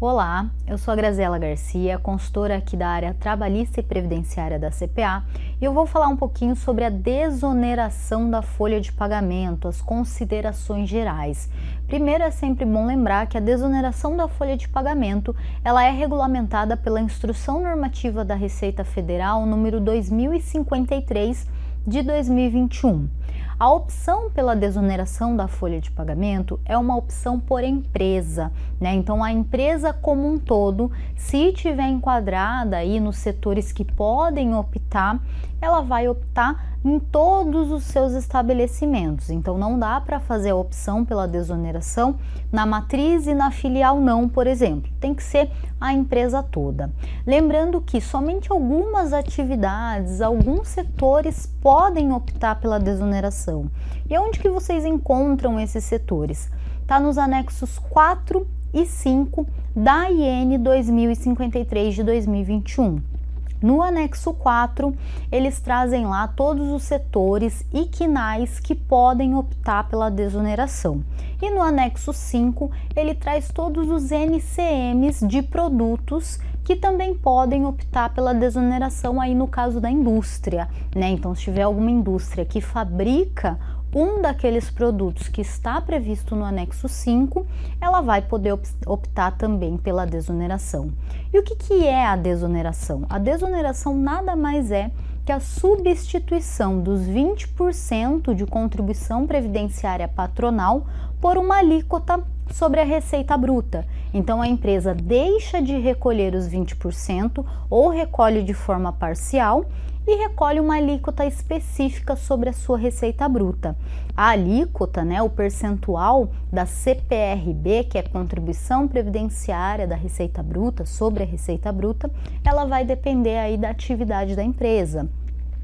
Olá, eu sou a Graziela Garcia, consultora aqui da área trabalhista e previdenciária da CPA, e eu vou falar um pouquinho sobre a desoneração da folha de pagamento, as considerações gerais. Primeiro é sempre bom lembrar que a desoneração da folha de pagamento, ela é regulamentada pela Instrução Normativa da Receita Federal número 2053 de 2021. A opção pela desoneração da folha de pagamento é uma opção por empresa, né? Então a empresa como um todo, se tiver enquadrada aí nos setores que podem optar, ela vai optar em todos os seus estabelecimentos. Então não dá para fazer a opção pela desoneração na matriz e na filial não, por exemplo. Tem que ser a empresa toda. Lembrando que somente algumas atividades, alguns setores podem optar pela desoneração. E onde que vocês encontram esses setores? Está nos anexos 4 e 5 da IN 2053 de 2021. No anexo 4, eles trazem lá todos os setores e quinais que podem optar pela desoneração. E no anexo 5, ele traz todos os NCMs de produtos que também podem optar pela desoneração aí no caso da indústria, né? Então, se tiver alguma indústria que fabrica um daqueles produtos que está previsto no anexo 5, ela vai poder optar também pela desoneração. E o que, que é a desoneração? A desoneração nada mais é que a substituição dos 20% de contribuição previdenciária patronal por uma alíquota sobre a receita bruta. Então a empresa deixa de recolher os 20% ou recolhe de forma parcial e recolhe uma alíquota específica sobre a sua receita bruta. A alíquota, né, o percentual da CPRB, que é contribuição previdenciária da receita bruta sobre a receita bruta, ela vai depender aí da atividade da empresa.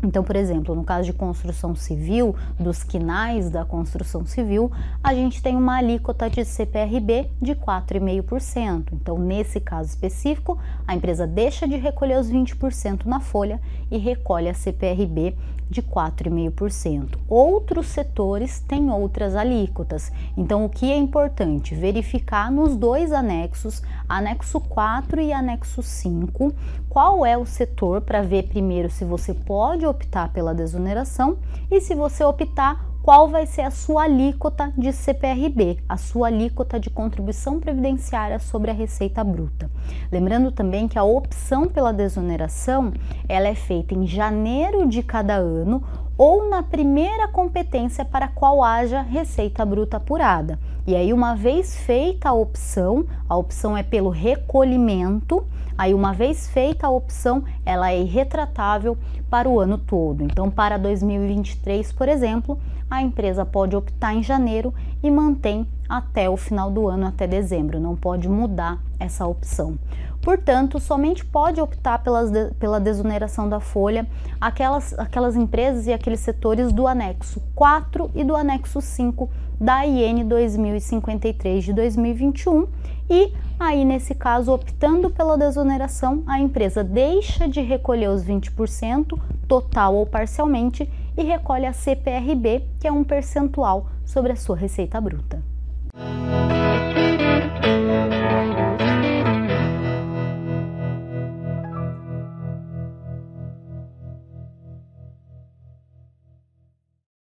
Então, por exemplo, no caso de construção civil, dos quinais da construção civil, a gente tem uma alíquota de CPRB de 4,5%. Então, nesse caso específico, a empresa deixa de recolher os 20% na folha e recolhe a CPRB de 4,5%. Outros setores têm outras alíquotas. Então, o que é importante? Verificar nos dois anexos, anexo 4 e anexo 5, qual é o setor para ver primeiro se você pode optar pela desoneração e se você optar qual vai ser a sua alíquota de CPRB, a sua alíquota de contribuição previdenciária sobre a receita bruta. Lembrando também que a opção pela desoneração, ela é feita em janeiro de cada ano ou na primeira competência para qual haja receita bruta apurada. E aí, uma vez feita a opção, a opção é pelo recolhimento, aí, uma vez feita a opção, ela é irretratável para o ano todo. Então, para 2023, por exemplo, a empresa pode optar em janeiro e mantém até o final do ano, até dezembro, não pode mudar essa opção. Portanto, somente pode optar pelas, pela desoneração da folha aquelas, aquelas empresas e aqueles setores do anexo 4 e do anexo 5 da IN 2053 de 2021 e aí nesse caso optando pela desoneração a empresa deixa de recolher os 20% total ou parcialmente e recolhe a CPRB que é um percentual sobre a sua receita bruta.